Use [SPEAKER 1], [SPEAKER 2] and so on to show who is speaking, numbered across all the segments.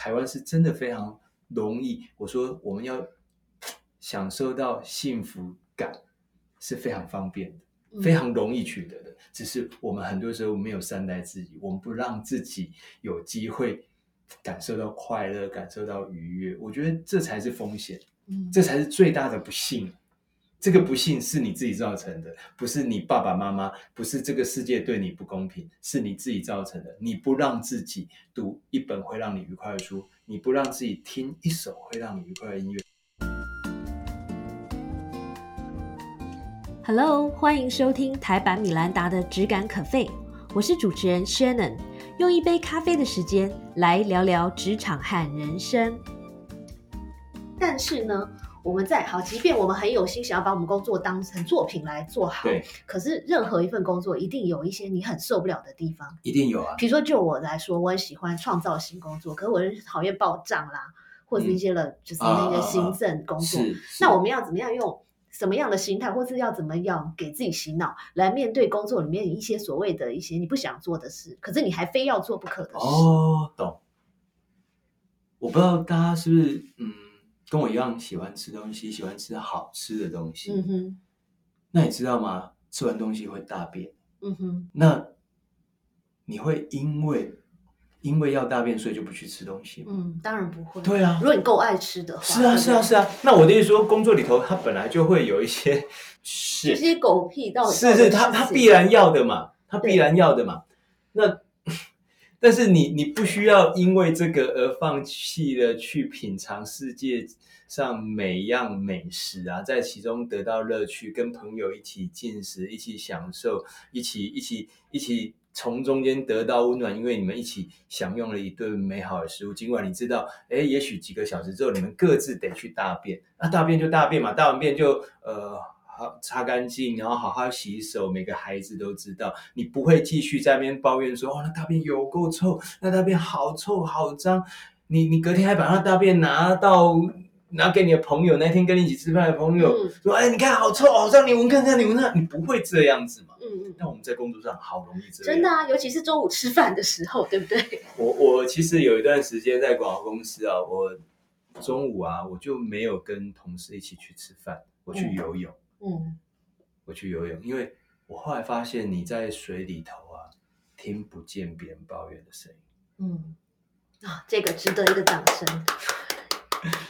[SPEAKER 1] 台湾是真的非常容易。我说我们要享受到幸福感是非常方便的，非常容易取得的。只是我们很多时候没有善待自己，我们不让自己有机会感受到快乐，感受到愉悦。我觉得这才是风险，
[SPEAKER 2] 嗯
[SPEAKER 1] 这才是最大的不幸。这个不幸是你自己造成的，不是你爸爸妈妈，不是这个世界对你不公平，是你自己造成的。你不让自己读一本会让你愉快的书，你不让自己听一首会让你愉快的音乐。
[SPEAKER 2] Hello，欢迎收听台版米兰达的只感可废，我是主持人 Shannon，用一杯咖啡的时间来聊聊职场和人生。但是呢，我们在好，即便我们很有心想要把我们工作当成作品来做好，
[SPEAKER 1] 对，
[SPEAKER 2] 可是任何一份工作一定有一些你很受不了的地方。
[SPEAKER 1] 一定有啊，
[SPEAKER 2] 比如说，就我来说，我很喜欢创造型工作，可是我很讨厌报账啦，或者是一些了，就是那个行政工作。
[SPEAKER 1] 是。
[SPEAKER 2] 那我们要怎么样用什么样的心态，或是要怎么样给自己洗脑，来面对工作里面一些所谓的一些你不想做的事，可是你还非要做不可的事？
[SPEAKER 1] 哦，懂。我不知道大家是不是嗯跟我一样喜欢吃东西，喜欢吃好吃的东西。
[SPEAKER 2] 嗯哼，
[SPEAKER 1] 那你知道吗？吃完东西会大便。
[SPEAKER 2] 嗯哼，
[SPEAKER 1] 那你会因为因为要大便，所以就不去吃东西吗？
[SPEAKER 2] 嗯，当然不会。
[SPEAKER 1] 对啊
[SPEAKER 2] 如，果你够爱吃的话，
[SPEAKER 1] 是啊，是啊，是啊。那我的意思说，工作里头它本来就会有一些
[SPEAKER 2] 这
[SPEAKER 1] 是
[SPEAKER 2] 些狗屁到底
[SPEAKER 1] 是是，他他必然要的嘛，他必然要的嘛。那但是你你不需要因为这个而放弃了去品尝世界上每样美食啊，在其中得到乐趣，跟朋友一起进食，一起享受，一起一起一起从中间得到温暖，因为你们一起享用了一顿美好的食物。尽管你知道，哎，也许几个小时之后你们各自得去大便，那大便就大便嘛，大完便就呃。好擦干净，然后好好洗手。每个孩子都知道，你不会继续在那边抱怨说：“哦，那大便有够臭，那大便好臭好脏。你”你隔天还把那大便拿到拿给你的朋友，那天跟你一起吃饭的朋友、
[SPEAKER 2] 嗯
[SPEAKER 1] 说：“哎，你看好臭好脏，你闻看看，你闻看，你不会这样子嘛？”
[SPEAKER 2] 嗯嗯，
[SPEAKER 1] 但我们在工作上好容易这样。
[SPEAKER 2] 真的啊，尤其是中午吃饭的时候，对不对？
[SPEAKER 1] 我我其实有一段时间在广告公司啊，我中午啊我就没有跟同事一起去吃饭，我去
[SPEAKER 2] 嗯
[SPEAKER 1] 游泳。
[SPEAKER 2] 嗯，
[SPEAKER 1] 我去游泳，因为我后来发现你在水里头啊，听不见别人抱怨的声音。
[SPEAKER 2] 嗯，啊，这个值得一个掌声。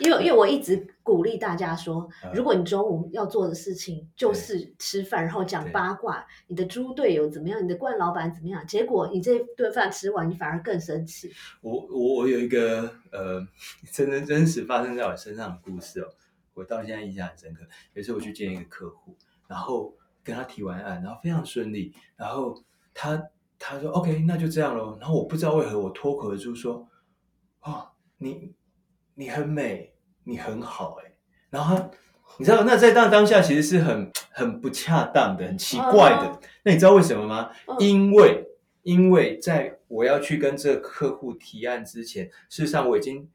[SPEAKER 2] 因为因为我一直鼓励大家说，
[SPEAKER 1] 嗯
[SPEAKER 2] 如果你中午要做的事情就是吃饭，然后讲八卦，你的猪队友怎么样，你的冠老板怎么样，结果你这顿饭吃完，你反而更生气。
[SPEAKER 1] 我我我有一个呃，真真真实发生在我身上的故事哦，我到现在印象很深刻。有一次我去见一个客户，然后跟他提完案，然后非常顺利，然后他他说 OK，那就这样咯。然后我不知道为何我脱口而出说，哦，你你很美，你很好哎、然后他。你知道，那在当当下其实是很很不恰当的，很奇怪的。
[SPEAKER 2] 哦
[SPEAKER 1] 那你知道为什么吗？
[SPEAKER 2] 嗯
[SPEAKER 1] 因为因为在我要去跟这个客户提案之前，事实上我已经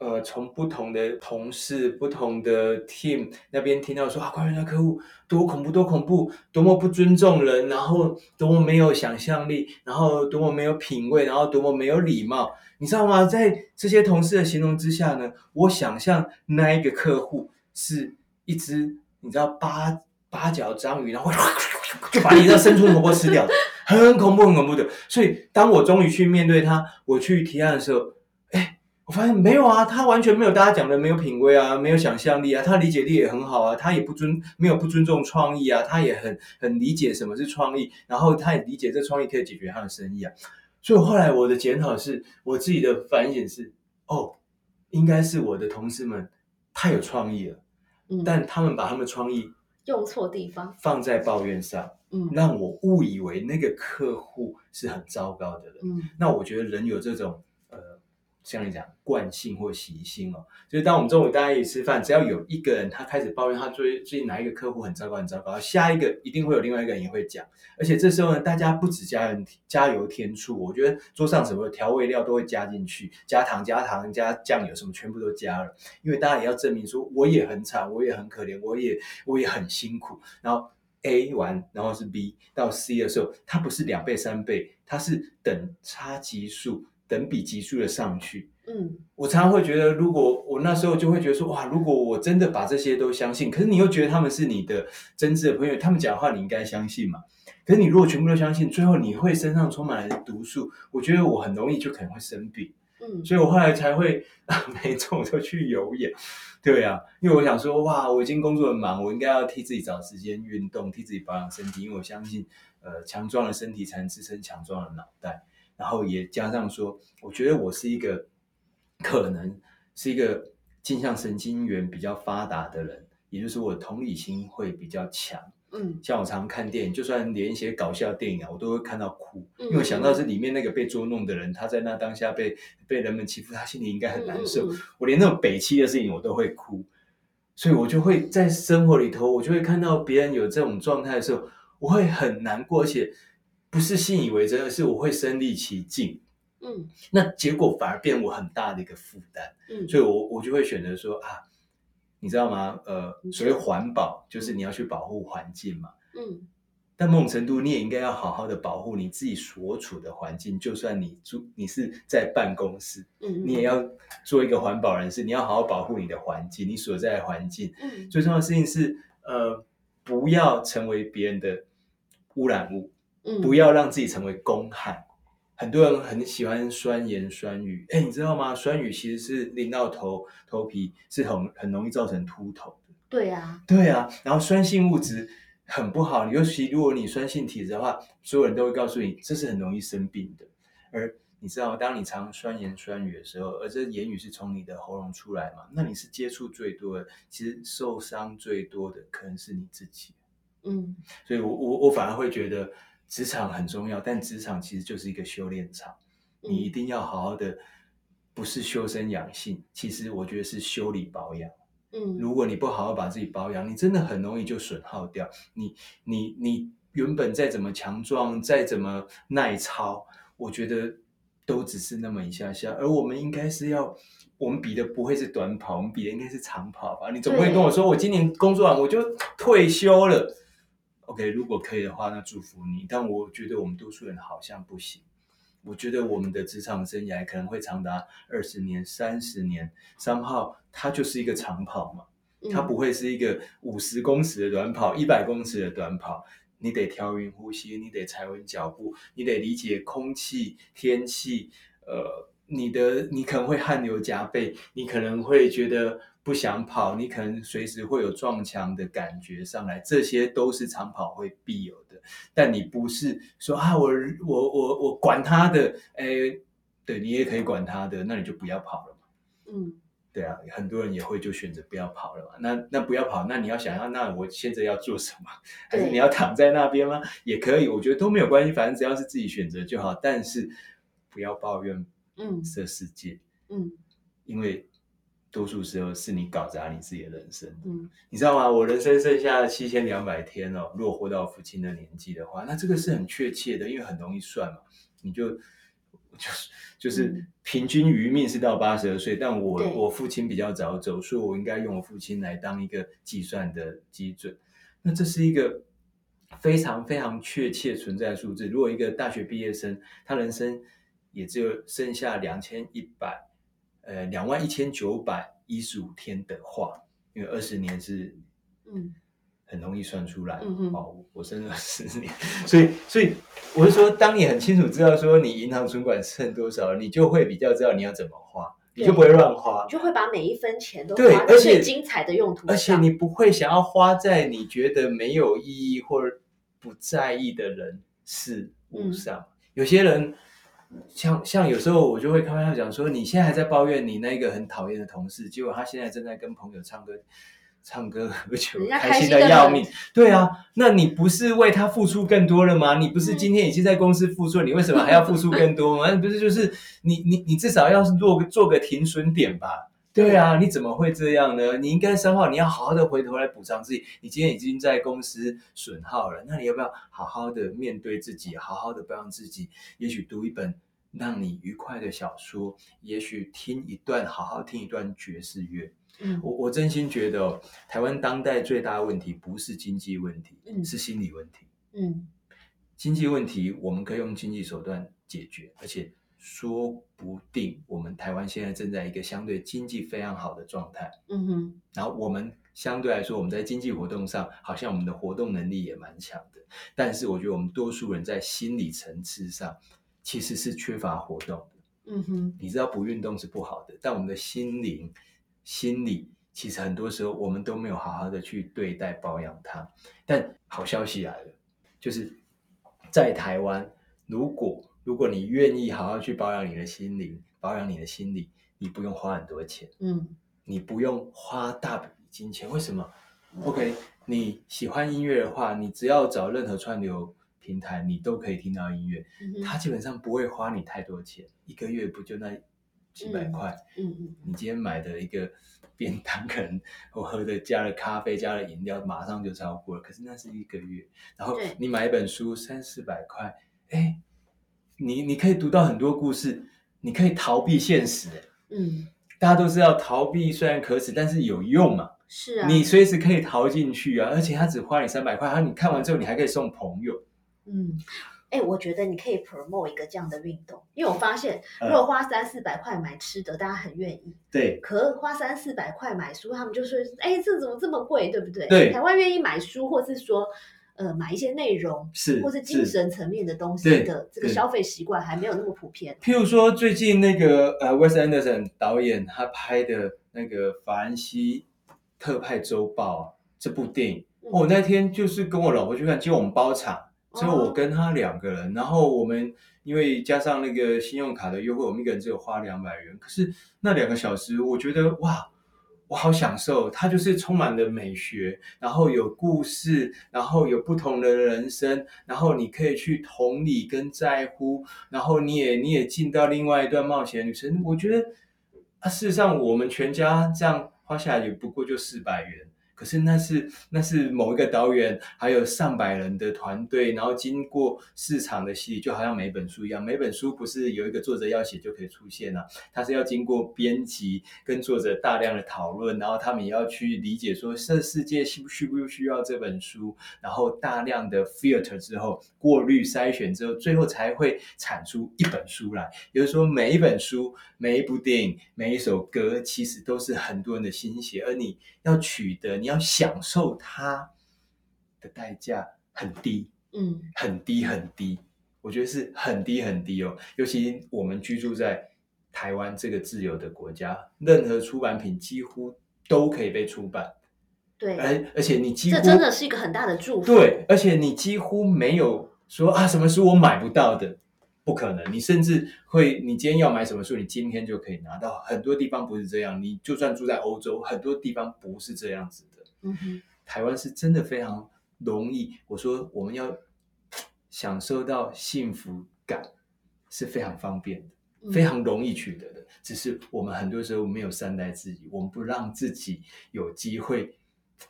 [SPEAKER 1] 呃从不同的同事、不同的 team 那边听到说啊，关于那客户多恐怖、多恐怖，多么不尊重人，然后多么没有想象力，然后多么没有品味，然后多么没有礼貌，你知道吗？在这些同事的形容之下呢，我想象那一个客户是一只你知道八八角章鱼，然后 就把你这生吞活剥吃掉，很恐怖，很恐怖的。所以当我终于去面对他，我去提案的时候，我发现没有啊，他完全没有大家讲的没有品味啊，没有想象力啊，他理解力也很好啊，他也不尊没有不尊重创意啊，他也很很理解什么是创意，然后他也理解这创意可以解决他的生意啊。所以后来我的检讨是，我自己的反省是，哦，应该是我的同事们太有创意了，
[SPEAKER 2] 嗯，
[SPEAKER 1] 但他们把他们的创意
[SPEAKER 2] 用错地方。
[SPEAKER 1] 放在抱怨上，
[SPEAKER 2] 嗯
[SPEAKER 1] 让我误以为那个客户是很糟糕的人。
[SPEAKER 2] 嗯
[SPEAKER 1] 那我觉得人有这种呃，像你讲惯性或习性哦，就是当我们中午大家一起吃饭，只要有一个人他开始抱怨他最最近哪一个客户很糟糕很糟糕，下一个一定会有另外一个人也会讲，而且这时候呢，大家不止加人加油添醋，我觉得桌上什么调味料都会加进去，加糖加糖加酱油什么全部都加了，因为大家也要证明说我也很惨，我也很可怜，我也我也很辛苦，然后 A 完，然后是 B 到 C 的时候，它不是两倍三倍，它是等差级数等比级数的上去。
[SPEAKER 2] 嗯
[SPEAKER 1] 我常常会觉得，如果我那时候就会觉得说，哇，如果我真的把这些都相信，可是你又觉得他们是你的真挚的朋友，他们讲话你应该相信嘛。可是你如果全部都相信，最后你会身上充满了毒素，我觉得我很容易就可能会生病。
[SPEAKER 2] 嗯
[SPEAKER 1] 所以我后来才会每周我都去游泳。对啊，因为我想说，哇，我已经工作很忙，我应该要替自己找时间运动，替自己保养身体，因为我相信，呃，强壮的身体才能支撑强壮的脑袋。然后也加上说，我觉得我是一个可能是一个镜像神经元比较发达的人，也就是我同理心会比较强。
[SPEAKER 2] 嗯
[SPEAKER 1] 像我常看电影，就算连一些搞笑电影啊，我都会看到哭，
[SPEAKER 2] 嗯
[SPEAKER 1] 因为我想到是里面那个被捉弄的人，他在那当下被被人们欺负，他心里应该很难受。
[SPEAKER 2] 嗯嗯嗯
[SPEAKER 1] 我连那种北七的事情我都会哭，所以我就会在生活里头，我就会看到别人有这种状态的时候，我会很难过，而且不是信以为真，而是我会身临其境。
[SPEAKER 2] 嗯
[SPEAKER 1] 那结果反而变我很大的一个负担，
[SPEAKER 2] 嗯，
[SPEAKER 1] 所以我我就会选择说啊，你知道吗？呃，所谓环保就是你要去保护环境嘛。
[SPEAKER 2] 嗯
[SPEAKER 1] 但某种程度，你也应该要好好的保护你自己所处的环境。就算你住，你是在办公室，
[SPEAKER 2] 嗯，
[SPEAKER 1] 你也要做一个环保人士。你要好好保护你的环境，你所在的环境。
[SPEAKER 2] 嗯
[SPEAKER 1] 最重要的事情是，呃，不要成为别人的污染物，
[SPEAKER 2] 嗯
[SPEAKER 1] 不要让自己成为公害。很多人很喜欢酸言酸语，哎，你知道吗？酸语其实是淋到头头皮，是很很容易造成秃头的。
[SPEAKER 2] 对啊，
[SPEAKER 1] 对啊，然后酸性物质很不好，尤其如果你酸性体质的话，所有人都会告诉你这是很容易生病的。而你知道，当你常酸言酸语的时候，而这言语是从你的喉咙出来嘛，那你是接触最多的，其实受伤最多的可能是你自己。
[SPEAKER 2] 嗯
[SPEAKER 1] 所以我我我反而会觉得职场很重要，但职场其实就是一个修炼场，你一
[SPEAKER 2] 嗯
[SPEAKER 1] 定要好好的，不是修身养性，其实我觉得是修理保养。
[SPEAKER 2] 嗯，
[SPEAKER 1] 如果你不好好把自己保养，你真的很容易就损耗掉。你你你原本再怎么强壮，再怎么耐操，我觉得都只是那么一下下。而我们应该是要，我们比的不会是短跑，我们比的应该是长跑吧？你总不会跟我说，我今年工作完我就退休了。OK，如果可以的话，那祝福你。但我觉得我们多数人好像不行。我觉得我们的职场生涯可能会长达二十年、三十年，三号它就是一个长跑嘛，它
[SPEAKER 2] 嗯
[SPEAKER 1] 不会是一个五十公尺的短跑、一百公尺的短跑。你得调匀呼吸，你得踩稳脚步，你得理解空气、天气，呃，你的你可能会汗流浃背，你可能会觉得不想跑，你可能随时会有撞墙的感觉上来，这些都是长跑会必有的。但你不是说啊，我我我我管他的，哎，对你也可以管他的，那你就不要跑了嘛。
[SPEAKER 2] 嗯
[SPEAKER 1] 对啊，很多人也会就选择不要跑了嘛。那那不要跑，那你要想要，那我现在要做什么？还是你要躺在那边吗？也可以，我觉得都没有关系，反正只要是自己选择就好。但是不要抱怨
[SPEAKER 2] 嗯
[SPEAKER 1] 这世界，
[SPEAKER 2] 嗯
[SPEAKER 1] 因为多数时候是你搞砸你自己的人生。
[SPEAKER 2] 嗯
[SPEAKER 1] 你知道吗？我人生剩下七千两百天哦，如果活到父亲的年纪的话，那这个是很确切的，因为很容易算嘛。你就就是就是
[SPEAKER 2] 嗯
[SPEAKER 1] 平均余命是到八十二岁，但我我父亲比较早走，所以我应该用我父亲来当一个计算的基准。那这是一个非常非常确切存在的数字。如果一个大学毕业生，他人生也只有剩下两千一百呃两万一千九百一十五天的话，因为二十年是
[SPEAKER 2] 嗯
[SPEAKER 1] 很容易算出来。
[SPEAKER 2] 嗯哼
[SPEAKER 1] 哦，我生了十年，所以所以我是说，当你很清楚知道说你银行存款剩多少，你就会比较知道你要怎么花，你就不会乱花
[SPEAKER 2] 你。就会把每一分钱都花在最精彩的用途，
[SPEAKER 1] 而且你不会想要花在你觉得没有意义或者不在意的人事物
[SPEAKER 2] 嗯
[SPEAKER 1] 上。有些人像像有时候我就会开玩笑讲说，你现在还在抱怨你那个很讨厌的同事，结果他现在正在跟朋友唱歌。唱歌喝酒开心的要命。对啊，那你不是为他付出更多了吗？你不是
[SPEAKER 2] 嗯
[SPEAKER 1] 今天已经在公司付出了，你为什么还要付出更多吗？那不是就是你你你至少要是做个做个停损点吧？对啊，你怎么会这样呢？你应该三号，你要好好的回头来补偿自己。你今天已经在公司损耗了，那你要不要好好的面对自己，好好的保养自己？也许读一本让你愉快的小说，也许听一段好好听一段爵士乐。
[SPEAKER 2] 嗯
[SPEAKER 1] 我我真心觉得、哦，台湾当代最大的问题不是经济问题，
[SPEAKER 2] 嗯
[SPEAKER 1] 是心理问题。
[SPEAKER 2] 嗯
[SPEAKER 1] 经济问题我们可以用经济手段解决，而且说不定我们台湾现在正在一个相对经济非常好的状态，
[SPEAKER 2] 嗯哼，
[SPEAKER 1] 然后我们相对来说我们在经济活动上好像我们的活动能力也蛮强的，但是我觉得我们多数人在心理层次上其实是缺乏活动的。
[SPEAKER 2] 嗯哼，
[SPEAKER 1] 你知道不运动是不好的，但我们的心灵、心理其实很多时候我们都没有好好的去对待保养它。但好消息来了，就是在台湾，如果如果你愿意好好去保养你的心灵、保养你的心理，你不用花很多钱，
[SPEAKER 2] 嗯
[SPEAKER 1] 你不用花大笔金钱。为什么？OK，你喜欢音乐的话，你只要找任何串流平台，你都可以听到音乐。
[SPEAKER 2] 嗯，
[SPEAKER 1] 它基本上不会花你太多钱，一个月不就那几百块？
[SPEAKER 2] 嗯嗯
[SPEAKER 1] 你今天买的一个 便当，可能我喝的加了咖啡、加了饮料，马上就超过了。可是那是一个月，然后你买一本书三四百块，哎，你你可以读到很多故事，你可以逃避现实。哎
[SPEAKER 2] 嗯，
[SPEAKER 1] 大家都知道逃避虽然可耻，但是有用嘛。
[SPEAKER 2] 是啊，
[SPEAKER 1] 你随时可以逃进去啊，而且他只花你三百块，然后你看完之后你还可以送朋友。
[SPEAKER 2] 嗯，哎，我觉得你可以 promote 一个这样的运动，因为我发现
[SPEAKER 1] 嗯
[SPEAKER 2] 如果花三四百块买吃的，大家很愿意。
[SPEAKER 1] 对，
[SPEAKER 2] 可花三四百块买书，他们就说：“哎，这怎么这么贵，对不对？”
[SPEAKER 1] 对
[SPEAKER 2] 台湾愿意买书，或是说，呃，买一些内容，
[SPEAKER 1] 是
[SPEAKER 2] 或是精神层面的东西的这个消费习惯还没有那么普遍。
[SPEAKER 1] 譬如说，最近那个呃，Wes Anderson 导演他拍的那个《法兰西特派周报》啊这部电影，
[SPEAKER 2] 嗯
[SPEAKER 1] 我那天就是跟我老婆去看，结果我们包场，只有
[SPEAKER 2] 哦
[SPEAKER 1] 我跟他两个人，然后我们因为加上那个信用卡的优惠，我们一个人只有花两百元，可是那两个小时，我觉得哇。我好享受，它就是充满了美学，然后有故事，然后有不同的人生，然后你可以去同理跟在乎，然后你也你也进到另外一段冒险旅程。我觉得啊，事实上我们全家这样花下来也不过就四百元，可是那是那是某一个导演还有上百人的团队，然后经过市场的洗礼，就好像每本书一样，每本书不是有一个作者要写就可以出现啊，他是要经过编辑跟作者大量的讨论，然后他们也要去理解说这世界需不需不需要这本书，然后大量的 filter 之后，过滤筛选之后，最后才会产出一本书来。也就是说，每一本书、每一部电影、每一首歌，其实都是很多人的心血，而你要取得、你要享受它的代价很低。
[SPEAKER 2] 嗯
[SPEAKER 1] 很低很低，我觉得是很低很低哦。尤其我们居住在台湾这个自由的国家，任何出版品几乎都可以被出版，
[SPEAKER 2] 对，
[SPEAKER 1] 而而且你几乎
[SPEAKER 2] 这真的是一个很大的祝福。
[SPEAKER 1] 对，而且你几乎没有说啊什么书我买不到的，不可能。你甚至会，你今天要买什么书，你今天就可以拿到。很多地方不是这样，你就算住在欧洲，很多地方不是这样子的。
[SPEAKER 2] 嗯哼，
[SPEAKER 1] 台湾是真的非常容易。我说我们要享受到幸福感是非常方便的，
[SPEAKER 2] 嗯
[SPEAKER 1] 非常容易取得的。只是我们很多时候没有善待自己，我们不让自己有机会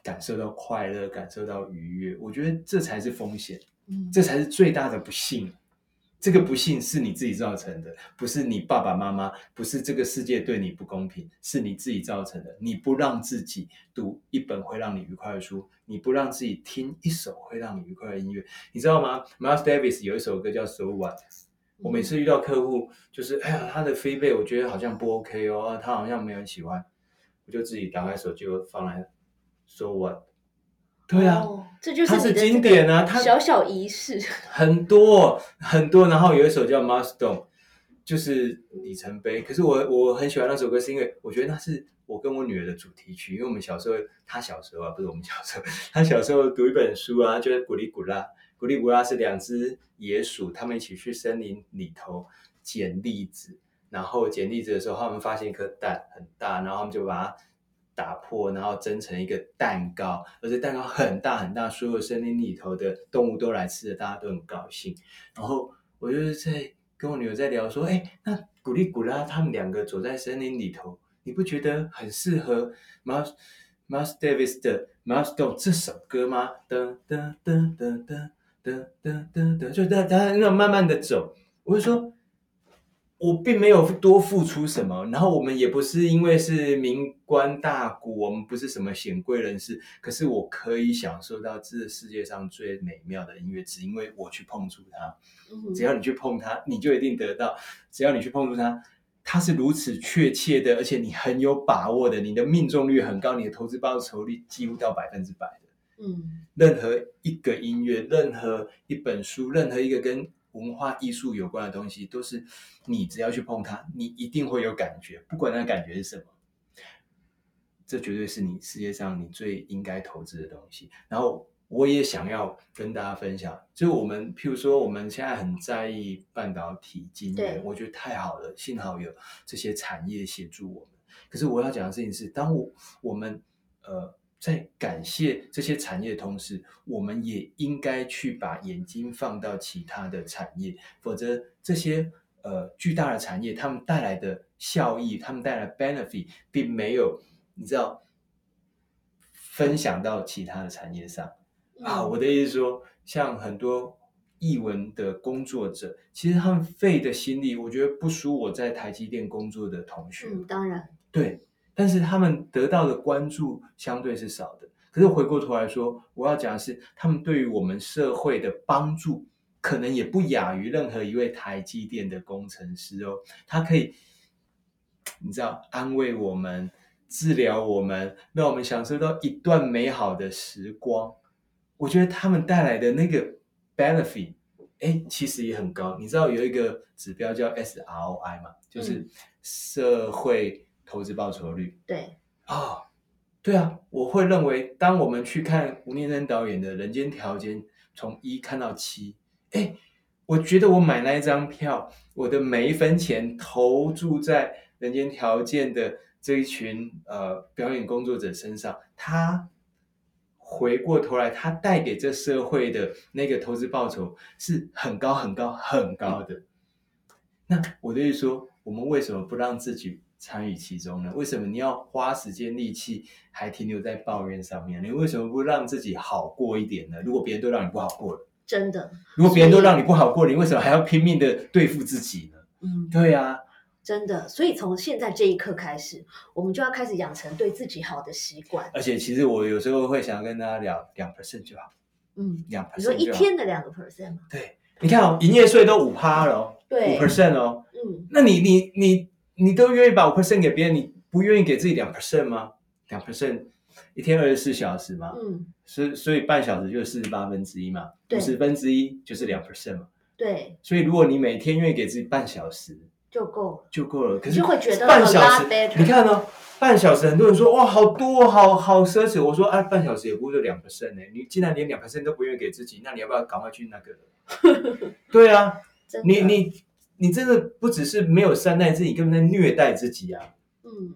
[SPEAKER 1] 感受到快乐，感受到愉悦。我觉得这才是风险，
[SPEAKER 2] 嗯
[SPEAKER 1] 这才是最大的不幸。这个不幸是你自己造成的，不是你爸爸妈妈，不是这个世界对你不公平，是你自己造成的。你不让自己读一本会让你愉快的书，你不让自己听一首会让你愉快的音乐，你知道吗？Miles Davis 有一首歌叫《So What》。我每次遇到客户，就是哎呀，他的 feedback 我觉得好像不 OK 哦，他好像没有人喜欢，我就自己打开手机，放来 So What。对啊，
[SPEAKER 2] 哦这就是
[SPEAKER 1] 它是经典啊它
[SPEAKER 2] 小小仪式。
[SPEAKER 1] 很多很多，然后有一首叫《Milestone》，就是里程碑。可是我我很喜欢那首歌，是因为我觉得那是我跟我女儿的主题曲。因为我们小时候，她小时候啊，不是我们小时候，她小时候读一本书啊，就是古力古拉。古力古拉是两只野鼠，它们一起去森林里头捡栗子，然后捡栗子的时候，他们发现一颗蛋很大，然后他们就把它打破，然后蒸成一个蛋糕，而且蛋糕很大很大，所有森林里头的动物都来吃的，大家都很高兴。然后我就是在跟我女儿在聊说，哎，那古力古拉他们两个走在森林里头，你不觉得很适合 Miles Miles Davis 的 Milestone 这首歌吗？噔噔噔噔噔噔噔噔噔，就大家那种慢慢的走，我就说。我并没有多付出什么，然后我们也不是因为是名官大贾，我们不是什么显贵人士，可是我可以享受到这世界上最美妙的音乐，只因为我去碰触它。
[SPEAKER 2] 嗯
[SPEAKER 1] 只要你去碰它，你就一定得到；只要你去碰触它，它是如此确切的，而且你很有把握的，你的命中率很高，你的投资报酬率几乎到百分之百的。
[SPEAKER 2] 嗯
[SPEAKER 1] 任何一个音乐，任何一本书，任何一个跟文化艺术有关的东西，都是你只要去碰它，你一定会有感觉，不管那感觉是什么。这绝对是你世界上你最应该投资的东西。然后我也想要跟大家分享，就我们譬如说我们现在很在意半导体晶
[SPEAKER 2] 对
[SPEAKER 1] 圆，我觉得太好了，幸好有这些产业协助我们。可是我要讲的事情是，当我我们呃在感谢这些产业的同时，我们也应该去把眼睛放到其他的产业，否则这些呃巨大的产业，他们带来的效益，他们带来的 benefit，并没有你知道分享到其他的产业上。啊，
[SPEAKER 2] 嗯
[SPEAKER 1] 我的意思是说，像很多译文的工作者，其实他们费的心力，我觉得不输我在台积电工作的同学。
[SPEAKER 2] 嗯，当然，
[SPEAKER 1] 对，但是他们得到的关注相对是少的。可是回过头来说，我要讲的是，他们对于我们社会的帮助，可能也不亚于任何一位台积电的工程师哦。他可以，你知道，安慰我们，治疗我们，让我们享受到一段美好的时光。我觉得他们带来的那个 benefit，哎，其实也很高。你知道有一个指标叫 SROI 嘛，就是
[SPEAKER 2] 嗯
[SPEAKER 1] 社会投资报酬率
[SPEAKER 2] 对，
[SPEAKER 1] 啊、对啊，我会认为，当我们去看吴念真导演的《人间条件》，从一看到七，哎，我觉得我买那一张票，我的每一分钱投注在《人间条件》的这一群呃表演工作者身上，他回过头来，他带给这社会的那个投资报酬是很高很高很高的。那我的意思说，我们为什么不让自己参与其中呢？为什么你要花时间力气还停留在抱怨上面？你为什么不让自己好过一点呢？如果别人都让你不好过了，
[SPEAKER 2] 真的，
[SPEAKER 1] 如果别人都让你不好过，你为什么还要拼命的对付自己呢？
[SPEAKER 2] 嗯，
[SPEAKER 1] 对啊，
[SPEAKER 2] 真的。所以从现在这一刻开始，我们就要开始养成对自己好的习惯。
[SPEAKER 1] 而且其实我有时候会想跟大家聊两 percent 就好，
[SPEAKER 2] 嗯，
[SPEAKER 1] 两
[SPEAKER 2] 你说
[SPEAKER 1] percent
[SPEAKER 2] 一。天的两个 percent 吗？
[SPEAKER 1] 对，你看哦，营业税都五趴了哦，
[SPEAKER 2] 对
[SPEAKER 1] 五 percent 哦，
[SPEAKER 2] 嗯，
[SPEAKER 1] 那你你你你都愿意把五 percent 给别人，你不愿意给自己两 percent 吗？两 percent 一天二十四小时嘛，
[SPEAKER 2] 嗯，
[SPEAKER 1] 所所以半小时就是四十八分之一嘛，五十分之一就是两 percent 嘛。
[SPEAKER 2] 对，
[SPEAKER 1] 所以如果你每天愿意给自己半小时
[SPEAKER 2] 就够了。
[SPEAKER 1] 就够了，可是
[SPEAKER 2] 就会觉得
[SPEAKER 1] 半小时你看哦，半小时很多人说哇好多好好奢侈，我说啊半小时也不过就两 percent 呢，你既然连两 percent 都不愿意给自己，那你要不要赶快去那个？对啊，你你你真的不只是没有善待自己，根本在虐待自己啊！
[SPEAKER 2] 嗯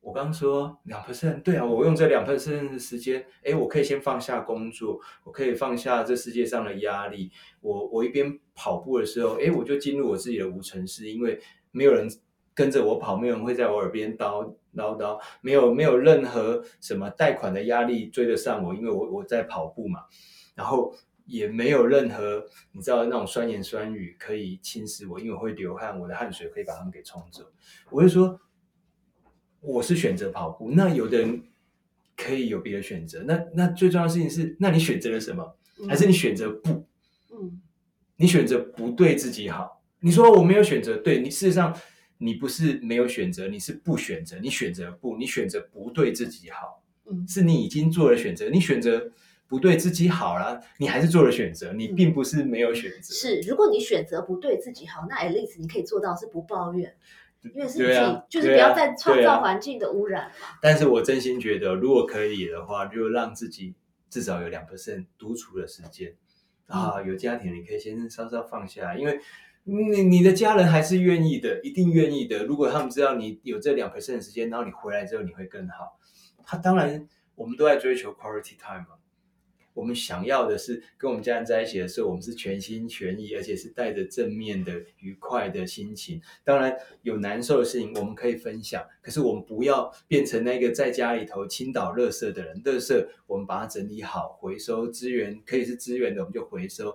[SPEAKER 1] 我刚说两 percent，对啊，我用这两 percent 的时间，哎，我可以先放下工作，我可以放下这世界上的压力。我我一边跑步的时候，哎，我就进入我自己的无尘室，因为没有人跟着我跑，没有人会在我耳边叨唠叨，没有没有任何什么贷款的压力追得上我，因为我我在跑步嘛，然后也没有任何你知道那种酸言酸语可以侵蚀我，因为我会流汗，我的汗水可以把他们给冲走。我就说，我是选择跑步，那有的人可以有别的选择。那那最重要的事情是，那你选择了什么？还是你选择不？
[SPEAKER 2] 嗯
[SPEAKER 1] 你选择不对自己好？你说我没有选择，对你事实上你不是没有选择，你是不选择，你选择不，你选择不对自己好，
[SPEAKER 2] 嗯
[SPEAKER 1] 是你已经做了选择，你选择不对自己好啦，你还是做了选择，你并不是没有选择。
[SPEAKER 2] 是，如果你选择不对自己好，那 at least 你可以做到是不抱怨，因为是你自己，
[SPEAKER 1] 啊
[SPEAKER 2] 就是不要再创造环境的污染嘛。
[SPEAKER 1] 但是我真心觉得，如果可以的话，就让自己至少有两 percent 独处的时间啊。有家庭，你可以先稍稍放下，因为你你的家人还是愿意的，一定愿意的。如果他们知道你有这两 percent 的时间，然后你回来之后你会更好。他当然，我们都在追求 quality time 嘛。我们想要的是跟我们家人在一起的时候，我们是全心全意，而且是带着正面的、愉快的心情。当然有难受的事情，我们可以分享，可是我们不要变成那个在家里头倾倒垃圾的人。垃圾我们把它整理好，回收资源可以是资源的，我们就回收；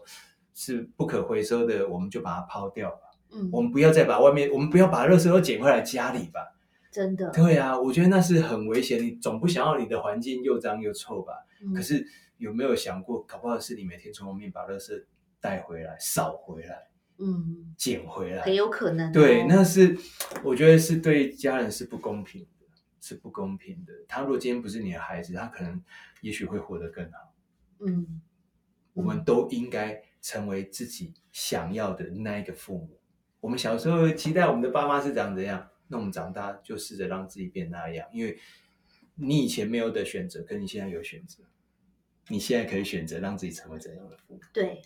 [SPEAKER 1] 是不可回收的，我们就把它抛掉吧。
[SPEAKER 2] 嗯，
[SPEAKER 1] 我们不要再把外面，我们不要把垃圾都捡回来家里吧。
[SPEAKER 2] 真的，
[SPEAKER 1] 对啊，我觉得那是很危险。你总不想要你的环境又脏又臭吧？
[SPEAKER 2] 嗯
[SPEAKER 1] 可是有没有想过，搞不好是你每天从外面把垃圾带回来、扫回来、
[SPEAKER 2] 嗯，
[SPEAKER 1] 捡回来
[SPEAKER 2] 很，有可能哦、
[SPEAKER 1] 对，那是我觉得是对家人是不公平的，是不公平的。他如果今天不是你的孩子，他可能也许会活得更好。
[SPEAKER 2] 嗯，
[SPEAKER 1] 我们都应该成为自己想要的那一个父母。我们小时候期待我们的爸妈是长怎样，那我们长大就试着让自己变那样，因为你以前没有的选择，跟你现在有选择，你现在可以选择让自己成为怎样的父母。
[SPEAKER 2] 对。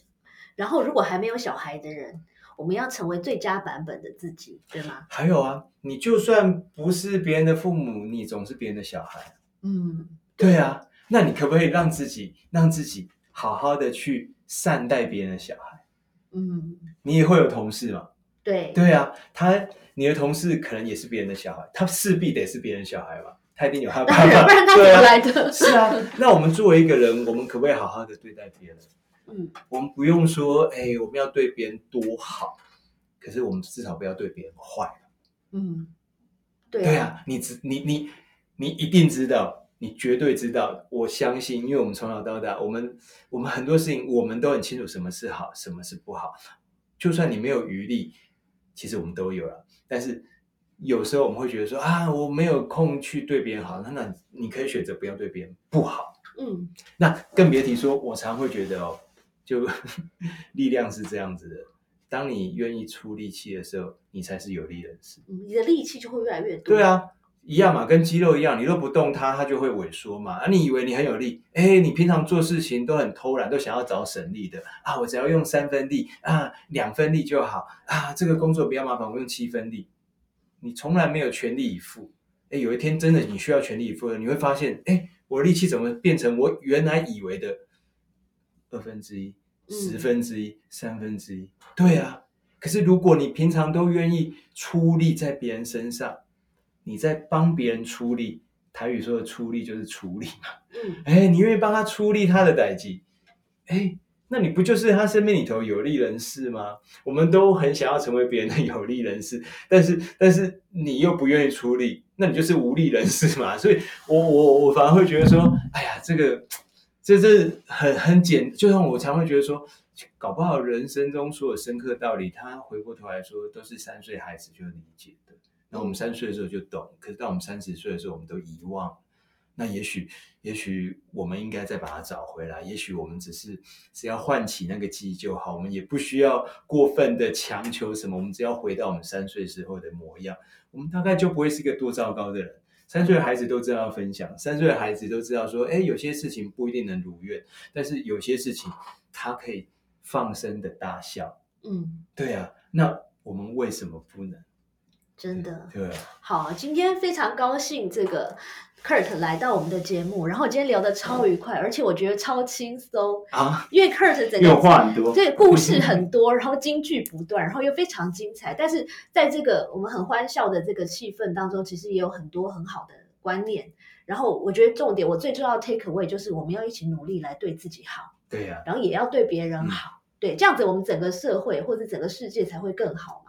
[SPEAKER 2] 然后，如果还没有小孩的人，我们要成为最佳版本的自己，对吗？
[SPEAKER 1] 还有啊，你就算不是别人的父母，你总是别人的小孩。
[SPEAKER 2] 嗯，
[SPEAKER 1] 对啊，那你可不可以让自己让自己好好的去善待别人的小孩？
[SPEAKER 2] 嗯，
[SPEAKER 1] 你也会有同事嘛？
[SPEAKER 2] 对，
[SPEAKER 1] 对啊，他你的同事可能也是别人的小孩，他势必得是别人小孩嘛，他一定有他的爸
[SPEAKER 2] 当然，
[SPEAKER 1] 爸，
[SPEAKER 2] 不然他怎么来的？
[SPEAKER 1] 是啊。那我们作为一个人，我们可不可以好好的对待别人？
[SPEAKER 2] 嗯，
[SPEAKER 1] 我们不用说，哎，我们要对别人多好，可是我们至少不要对别人坏。
[SPEAKER 2] 嗯，对
[SPEAKER 1] 对，啊，你知你你你一定知道，你绝对知道。我相信，因为我们从小到大，我们我们很多事情我们都很清楚什么是好，什么是不好。就算你没有余力，其实我们都有了。但是有时候我们会觉得说啊，我没有空去对别人好，那那你可以选择不要对别人不好。
[SPEAKER 2] 嗯，
[SPEAKER 1] 那更别提说，我常会觉得哦，就 力量是这样子的。当你愿意出力气的时候，你才是有力人士。
[SPEAKER 2] 嗯你的力气就会越来越多。
[SPEAKER 1] 对，啊，一样嘛，跟肌肉一样，你都不动它，它就会萎缩嘛。啊，你以为你很有力，哎，你平常做事情都很偷懒，都想要找省力的啊，我只要用三分力啊，两分力就好啊，这个工作比较麻烦，我用七分力。你从来没有全力以赴，哎，有一天真的你需要全力以赴了，你会发现，哎，我的力气怎么变成我原来以为的二分之一、
[SPEAKER 2] 嗯
[SPEAKER 1] 十分之一、三分之一？对啊，可是如果你平常都愿意出力在别人身上，你在帮别人出力，台语说的出力就是处理嘛。
[SPEAKER 2] 嗯，
[SPEAKER 1] 哎，你愿意帮他出力他的代际，哎，那你不就是他生命里头有利人士吗？我们都很想要成为别人的有利人士，但是但是你又不愿意出力，那你就是无力人士嘛。所以我我我反而会觉得说，哎呀，这个这这很很简，就像我常会觉得说，搞不好人生中所有深刻道理，他回过头来说，都是三岁孩子就理解的。那我们三岁的时候就懂，可是到我们三十岁的时候，我们都遗忘。那也许，也许我们应该再把它找回来。也许我们只是只要唤起那个记忆就好，我们也不需要过分的强求什么。我们只要回到我们三岁时候的模样，我们大概就不会是一个多糟糕的人。三岁的孩子都知道要分享，三岁的孩子都知道说，哎，有些事情不一定能如愿，但是有些事情他可以放声的大笑。
[SPEAKER 2] 嗯，
[SPEAKER 1] 对啊，那我们为什么不能？
[SPEAKER 2] 真的。
[SPEAKER 1] 对啊，
[SPEAKER 2] 好，今天非常高兴这个 Kurt 来到我们的节目，然后今天聊得超愉快，而且我觉得超轻松，
[SPEAKER 1] 啊，
[SPEAKER 2] 因为 Kurt 整个
[SPEAKER 1] 话很多。
[SPEAKER 2] 对故事很多，然后金句不断，然后又非常精彩。但是在这个我们很欢笑的这个气氛当中，其实也有很多很好的观念。然后我觉得重点，我最重要的 take away 就是我们要一起努力来对自己好，
[SPEAKER 1] 对呀、
[SPEAKER 2] 然后也要对别人
[SPEAKER 1] 嗯
[SPEAKER 2] 好。对，这样子我们整个社会或者整个世界才会更好嘛。